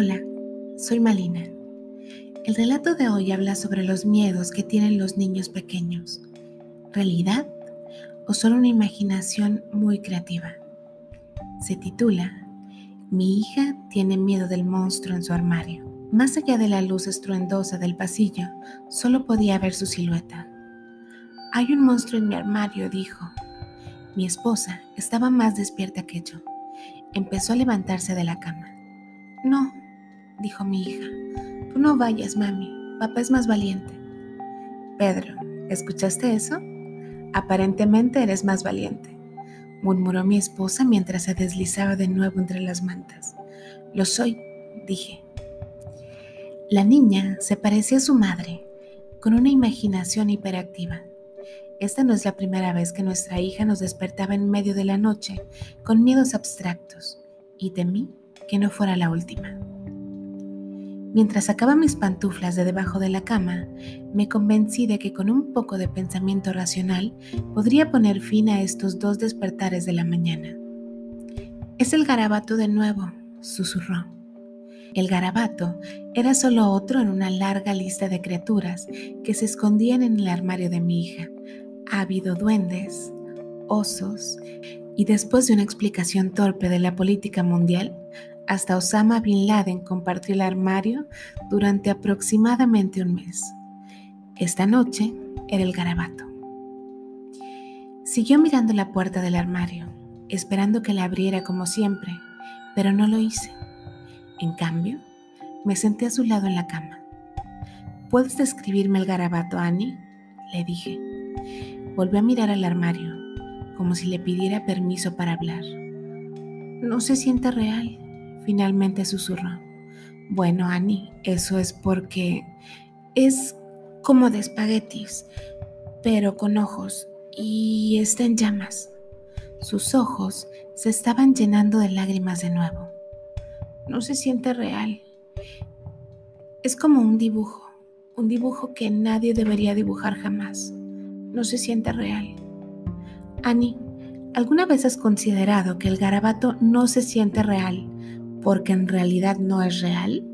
Hola, soy Malina. El relato de hoy habla sobre los miedos que tienen los niños pequeños. ¿Realidad o solo una imaginación muy creativa? Se titula Mi hija tiene miedo del monstruo en su armario. Más allá de la luz estruendosa del pasillo, solo podía ver su silueta. Hay un monstruo en mi armario, dijo. Mi esposa estaba más despierta que yo. Empezó a levantarse de la cama. No, dijo mi hija, tú no vayas, mami, papá es más valiente. Pedro, ¿escuchaste eso? Aparentemente eres más valiente, murmuró mi esposa mientras se deslizaba de nuevo entre las mantas. Lo soy, dije. La niña se parecía a su madre, con una imaginación hiperactiva. Esta no es la primera vez que nuestra hija nos despertaba en medio de la noche con miedos abstractos, y temí que no fuera la última. Mientras sacaba mis pantuflas de debajo de la cama, me convencí de que con un poco de pensamiento racional podría poner fin a estos dos despertares de la mañana. Es el garabato de nuevo, susurró. El garabato era solo otro en una larga lista de criaturas que se escondían en el armario de mi hija. Ha habido duendes, osos, y después de una explicación torpe de la política mundial, hasta Osama Bin Laden compartió el armario durante aproximadamente un mes. Esta noche era el garabato. Siguió mirando la puerta del armario, esperando que la abriera como siempre, pero no lo hice. En cambio, me senté a su lado en la cama. ¿Puedes describirme el garabato, Annie? Le dije. Volvió a mirar al armario, como si le pidiera permiso para hablar. No se siente real, Finalmente susurró. Bueno, Annie, eso es porque es como de espaguetis, pero con ojos y está en llamas. Sus ojos se estaban llenando de lágrimas de nuevo. No se siente real. Es como un dibujo, un dibujo que nadie debería dibujar jamás. No se siente real. Annie, ¿alguna vez has considerado que el garabato no se siente real porque en realidad no es real?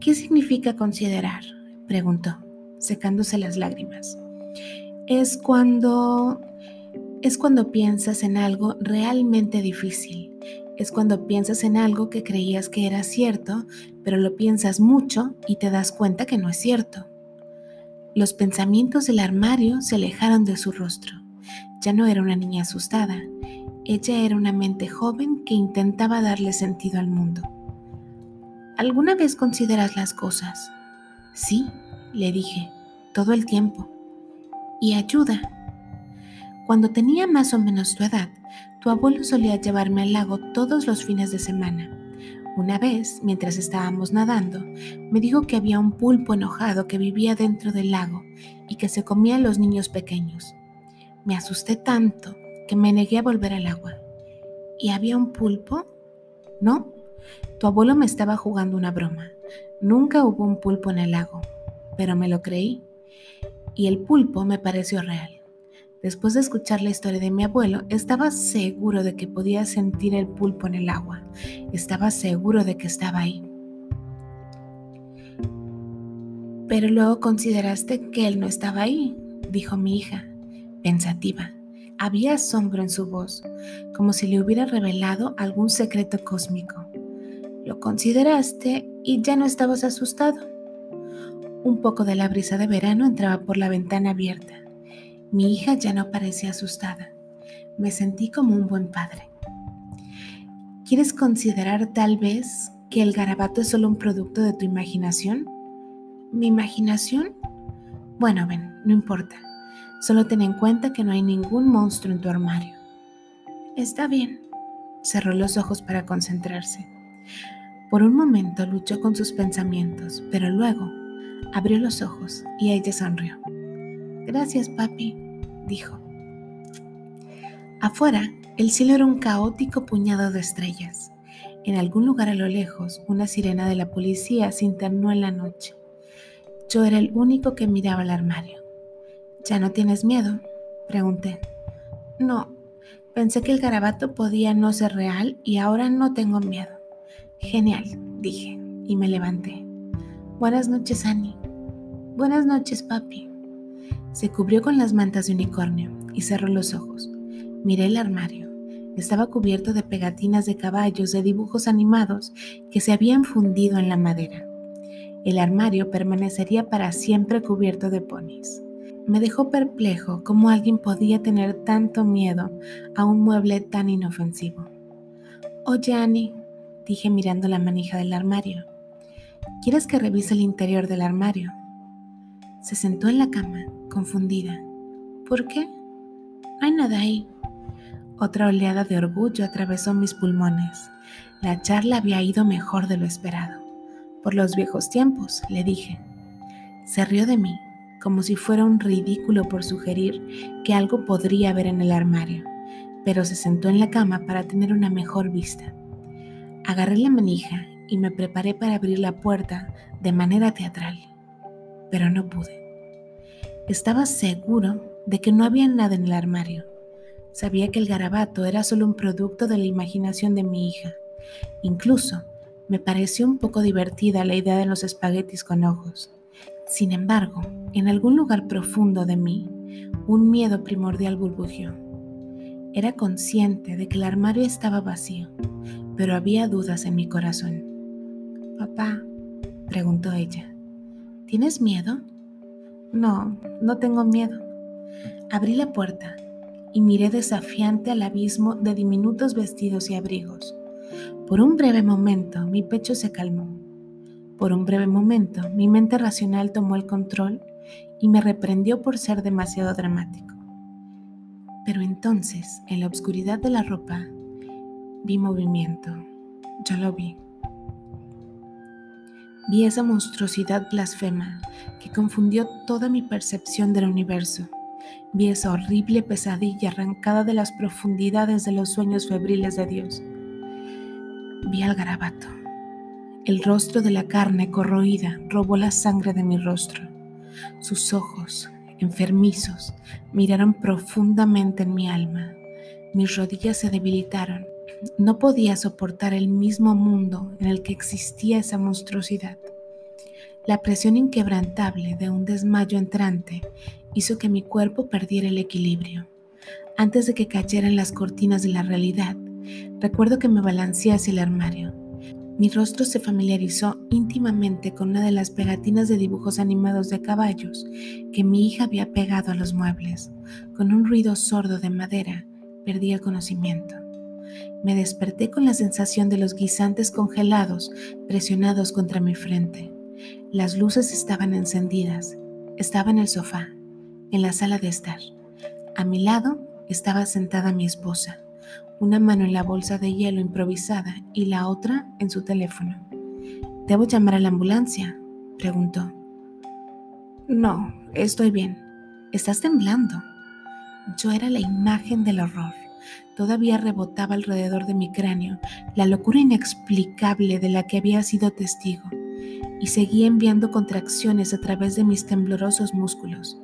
¿Qué significa considerar? preguntó, secándose las lágrimas. Es cuando es cuando piensas en algo realmente difícil. Es cuando piensas en algo que creías que era cierto, pero lo piensas mucho y te das cuenta que no es cierto. Los pensamientos del armario se alejaron de su rostro. Ya no era una niña asustada, ella era una mente joven que intentaba darle sentido al mundo. ¿Alguna vez consideras las cosas? Sí, le dije, todo el tiempo. Y ayuda. Cuando tenía más o menos tu edad, tu abuelo solía llevarme al lago todos los fines de semana. Una vez, mientras estábamos nadando, me dijo que había un pulpo enojado que vivía dentro del lago y que se comía a los niños pequeños. Me asusté tanto que me negué a volver al agua. ¿Y había un pulpo? No, tu abuelo me estaba jugando una broma. Nunca hubo un pulpo en el lago, pero me lo creí. Y el pulpo me pareció real. Después de escuchar la historia de mi abuelo, estaba seguro de que podía sentir el pulpo en el agua. Estaba seguro de que estaba ahí. Pero luego consideraste que él no estaba ahí, dijo mi hija, pensativa. Había asombro en su voz, como si le hubiera revelado algún secreto cósmico. Lo consideraste y ya no estabas asustado. Un poco de la brisa de verano entraba por la ventana abierta. Mi hija ya no parecía asustada. Me sentí como un buen padre. ¿Quieres considerar tal vez que el garabato es solo un producto de tu imaginación? ¿Mi imaginación? Bueno, ven, no importa. Solo ten en cuenta que no hay ningún monstruo en tu armario. Está bien. Cerró los ojos para concentrarse. Por un momento luchó con sus pensamientos, pero luego abrió los ojos y ella sonrió. Gracias, papi, dijo. Afuera, el cielo era un caótico puñado de estrellas. En algún lugar a lo lejos, una sirena de la policía se internó en la noche. Yo era el único que miraba el armario. ¿Ya no tienes miedo? Pregunté. No, pensé que el garabato podía no ser real y ahora no tengo miedo. Genial, dije, y me levanté. Buenas noches, Annie. Buenas noches, papi. Se cubrió con las mantas de unicornio y cerró los ojos. Miré el armario. Estaba cubierto de pegatinas de caballos de dibujos animados que se habían fundido en la madera. El armario permanecería para siempre cubierto de ponis. Me dejó perplejo cómo alguien podía tener tanto miedo a un mueble tan inofensivo. Oye, Annie, dije mirando la manija del armario. ¿Quieres que revise el interior del armario? Se sentó en la cama, confundida. ¿Por qué? No hay nada ahí. Otra oleada de orgullo atravesó mis pulmones. La charla había ido mejor de lo esperado. Por los viejos tiempos, le dije. Se rió de mí, como si fuera un ridículo por sugerir que algo podría haber en el armario, pero se sentó en la cama para tener una mejor vista. Agarré la manija y me preparé para abrir la puerta de manera teatral, pero no pude. Estaba seguro de que no había nada en el armario Sabía que el garabato era solo un producto de la imaginación de mi hija. Incluso me pareció un poco divertida la idea de los espaguetis con ojos. Sin embargo, en algún lugar profundo de mí, un miedo primordial burbujeó. Era consciente de que el armario estaba vacío, pero había dudas en mi corazón. Papá, preguntó ella, ¿tienes miedo? No, no tengo miedo. Abrí la puerta y miré desafiante al abismo de diminutos vestidos y abrigos. Por un breve momento mi pecho se calmó. Por un breve momento mi mente racional tomó el control y me reprendió por ser demasiado dramático. Pero entonces, en la oscuridad de la ropa, vi movimiento. Yo lo vi. Vi esa monstruosidad blasfema que confundió toda mi percepción del universo vi esa horrible pesadilla arrancada de las profundidades de los sueños febriles de Dios. Vi al garabato. El rostro de la carne corroída robó la sangre de mi rostro. Sus ojos, enfermizos, miraron profundamente en mi alma. Mis rodillas se debilitaron. No podía soportar el mismo mundo en el que existía esa monstruosidad. La presión inquebrantable de un desmayo entrante hizo que mi cuerpo perdiera el equilibrio. Antes de que cayeran las cortinas de la realidad, recuerdo que me balanceé hacia el armario. Mi rostro se familiarizó íntimamente con una de las pegatinas de dibujos animados de caballos que mi hija había pegado a los muebles. Con un ruido sordo de madera, perdí el conocimiento. Me desperté con la sensación de los guisantes congelados presionados contra mi frente. Las luces estaban encendidas. Estaba en el sofá en la sala de estar. A mi lado estaba sentada mi esposa, una mano en la bolsa de hielo improvisada y la otra en su teléfono. ¿Debo llamar a la ambulancia? preguntó. No, estoy bien. Estás temblando. Yo era la imagen del horror. Todavía rebotaba alrededor de mi cráneo la locura inexplicable de la que había sido testigo y seguía enviando contracciones a través de mis temblorosos músculos.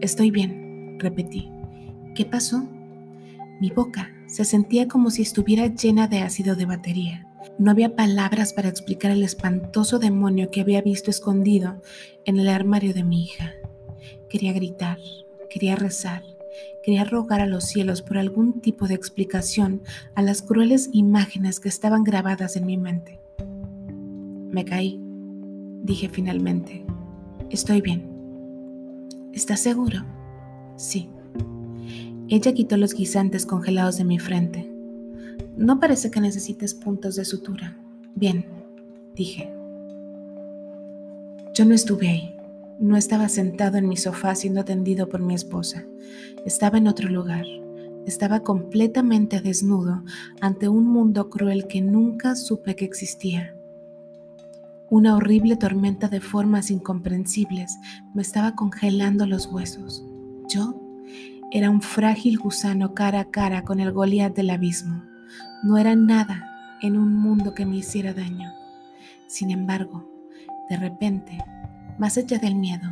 Estoy bien, repetí. ¿Qué pasó? Mi boca se sentía como si estuviera llena de ácido de batería. No había palabras para explicar el espantoso demonio que había visto escondido en el armario de mi hija. Quería gritar, quería rezar, quería rogar a los cielos por algún tipo de explicación a las crueles imágenes que estaban grabadas en mi mente. Me caí, dije finalmente. Estoy bien. ¿Estás seguro? Sí. Ella quitó los guisantes congelados de mi frente. No parece que necesites puntos de sutura. Bien, dije. Yo no estuve ahí. No estaba sentado en mi sofá siendo atendido por mi esposa. Estaba en otro lugar. Estaba completamente desnudo ante un mundo cruel que nunca supe que existía. Una horrible tormenta de formas incomprensibles me estaba congelando los huesos. Yo era un frágil gusano cara a cara con el Goliat del abismo. No era nada en un mundo que me hiciera daño. Sin embargo, de repente, más allá del miedo,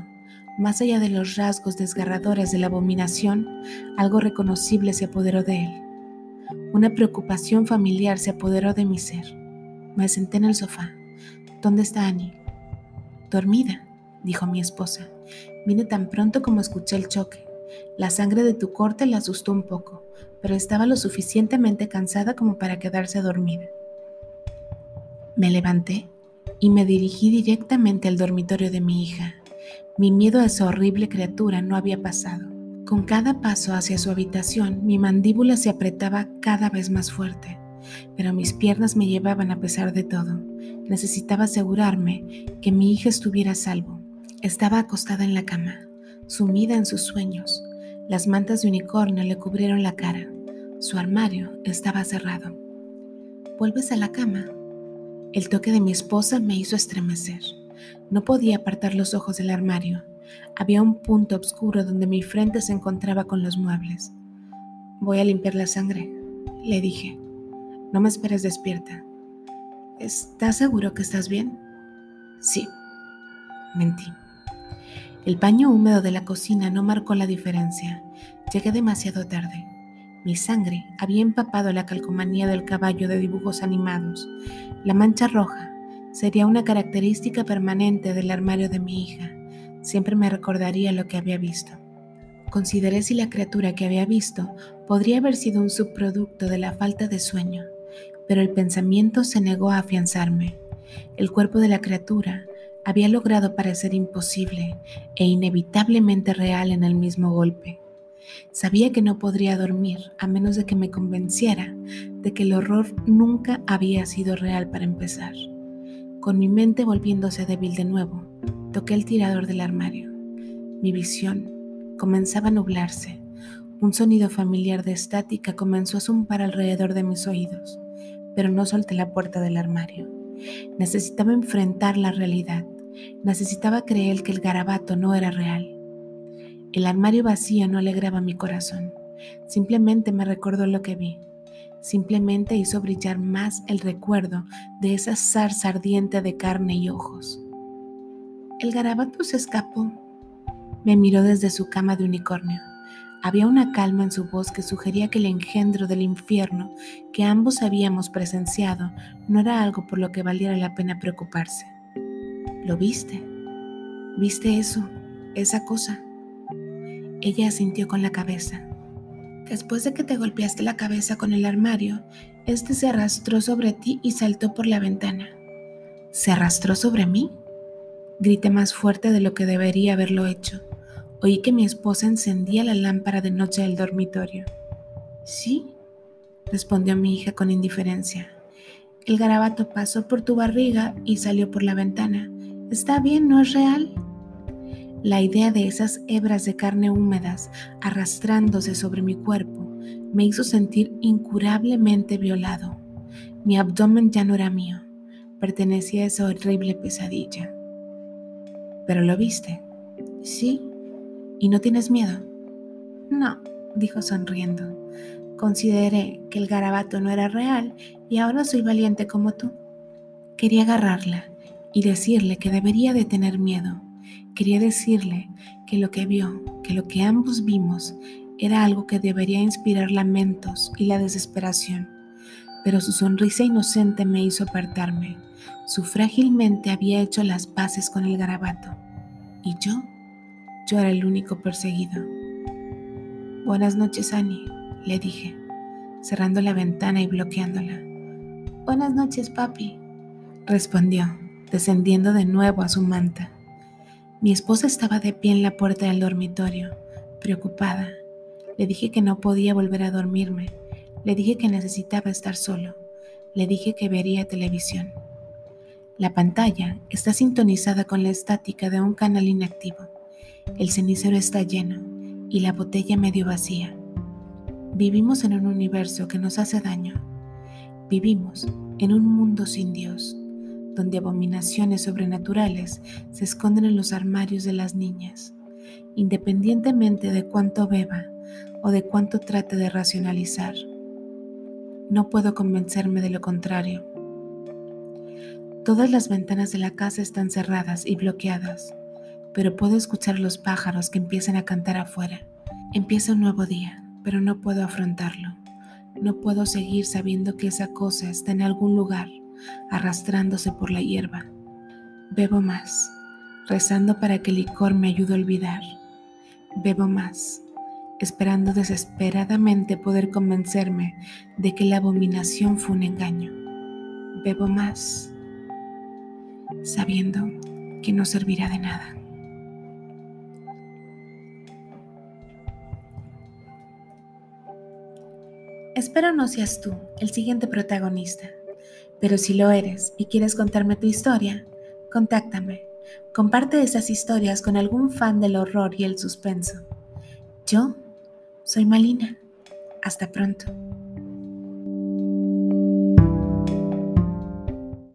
más allá de los rasgos desgarradores de la abominación, algo reconocible se apoderó de él. Una preocupación familiar se apoderó de mi ser. Me senté en el sofá. ¿Dónde está Annie? Dormida, dijo mi esposa. Vine tan pronto como escuché el choque. La sangre de tu corte la asustó un poco, pero estaba lo suficientemente cansada como para quedarse dormida. Me levanté y me dirigí directamente al dormitorio de mi hija. Mi miedo a esa horrible criatura no había pasado. Con cada paso hacia su habitación, mi mandíbula se apretaba cada vez más fuerte, pero mis piernas me llevaban a pesar de todo. Necesitaba asegurarme que mi hija estuviera a salvo. Estaba acostada en la cama, sumida en sus sueños. Las mantas de unicornio le cubrieron la cara. Su armario estaba cerrado. ¿Vuelves a la cama? El toque de mi esposa me hizo estremecer. No podía apartar los ojos del armario. Había un punto oscuro donde mi frente se encontraba con los muebles. Voy a limpiar la sangre, le dije. No me esperes despierta. ¿Estás seguro que estás bien? Sí, mentí. El paño húmedo de la cocina no marcó la diferencia. Llegué demasiado tarde. Mi sangre había empapado la calcomanía del caballo de dibujos animados. La mancha roja sería una característica permanente del armario de mi hija. Siempre me recordaría lo que había visto. Consideré si la criatura que había visto podría haber sido un subproducto de la falta de sueño, pero el pensamiento se negó a afianzarme. El cuerpo de la criatura había logrado parecer imposible e inevitablemente real en el mismo golpe. Sabía que no podría dormir a menos de que me convenciera de que el horror nunca había sido real para empezar. Con mi mente volviéndose débil de nuevo, toqué el tirador del armario. Mi visión comenzaba a nublarse. Un sonido familiar de estática comenzó a zumbar alrededor de mis oídos, pero no solté la puerta del armario. Necesitaba enfrentar la realidad Necesitaba creer que el garabato no era real. El armario vacío no alegraba mi corazón. Simplemente me recordó lo que vi. Simplemente hizo brillar más el recuerdo de esa zarza ardiente de carne y ojos. El garabato se escapó. Me miró desde su cama de unicornio. Había una calma en su voz que sugería que el engendro del infierno que ambos habíamos presenciado no era algo por lo que valiera la pena preocuparse. ¿Lo viste? ¿Viste eso? Esa cosa. Ella asintió con la cabeza. Después de que te golpeaste la cabeza con el armario, este se arrastró sobre ti y saltó por la ventana. ¿Se arrastró sobre mí? Grité más fuerte de lo que debería haberlo hecho. Oí que mi esposa encendía la lámpara de noche del dormitorio. Sí, respondió mi hija con indiferencia. El garabato pasó por tu barriga y salió por la ventana. Está bien, no es real. La idea de esas hebras de carne húmedas arrastrándose sobre mi cuerpo me hizo sentir incurablemente violado. Mi abdomen ya no era mío, pertenecía a esa horrible pesadilla. ¿Pero lo viste? Sí. ¿Y no tienes miedo? No, dijo sonriendo. Consideré que el garabato no era real y ahora soy valiente como tú. Quería agarrarla y decirle que debería de tener miedo. Quería decirle que lo que vio, que lo que ambos vimos, era algo que debería inspirar lamentos y la desesperación. Pero su sonrisa inocente me hizo apartarme. Su frágilmente había hecho las paces con el garabato. Y yo, yo era el único perseguido. Buenas noches, Annie, le dije, cerrando la ventana y bloqueándola. Buenas noches, papi, respondió descendiendo de nuevo a su manta. Mi esposa estaba de pie en la puerta del dormitorio, preocupada. Le dije que no podía volver a dormirme. Le dije que necesitaba estar solo. Le dije que vería televisión. La pantalla está sintonizada con la estática de un canal inactivo. El cenicero está lleno y la botella medio vacía. Vivimos en un universo que nos hace daño. Vivimos en un mundo sin Dios donde abominaciones sobrenaturales se esconden en los armarios de las niñas, independientemente de cuánto beba o de cuánto trate de racionalizar. No puedo convencerme de lo contrario. Todas las ventanas de la casa están cerradas y bloqueadas, pero puedo escuchar los pájaros que empiezan a cantar afuera. Empieza un nuevo día, pero no puedo afrontarlo. No puedo seguir sabiendo que esa cosa está en algún lugar arrastrándose por la hierba. Bebo más, rezando para que el licor me ayude a olvidar. Bebo más, esperando desesperadamente poder convencerme de que la abominación fue un engaño. Bebo más, sabiendo que no servirá de nada. Espero no seas tú el siguiente protagonista, pero si lo eres y quieres contarme tu historia, contáctame. Comparte esas historias con algún fan del horror y el suspenso. Yo soy Malina. Hasta pronto.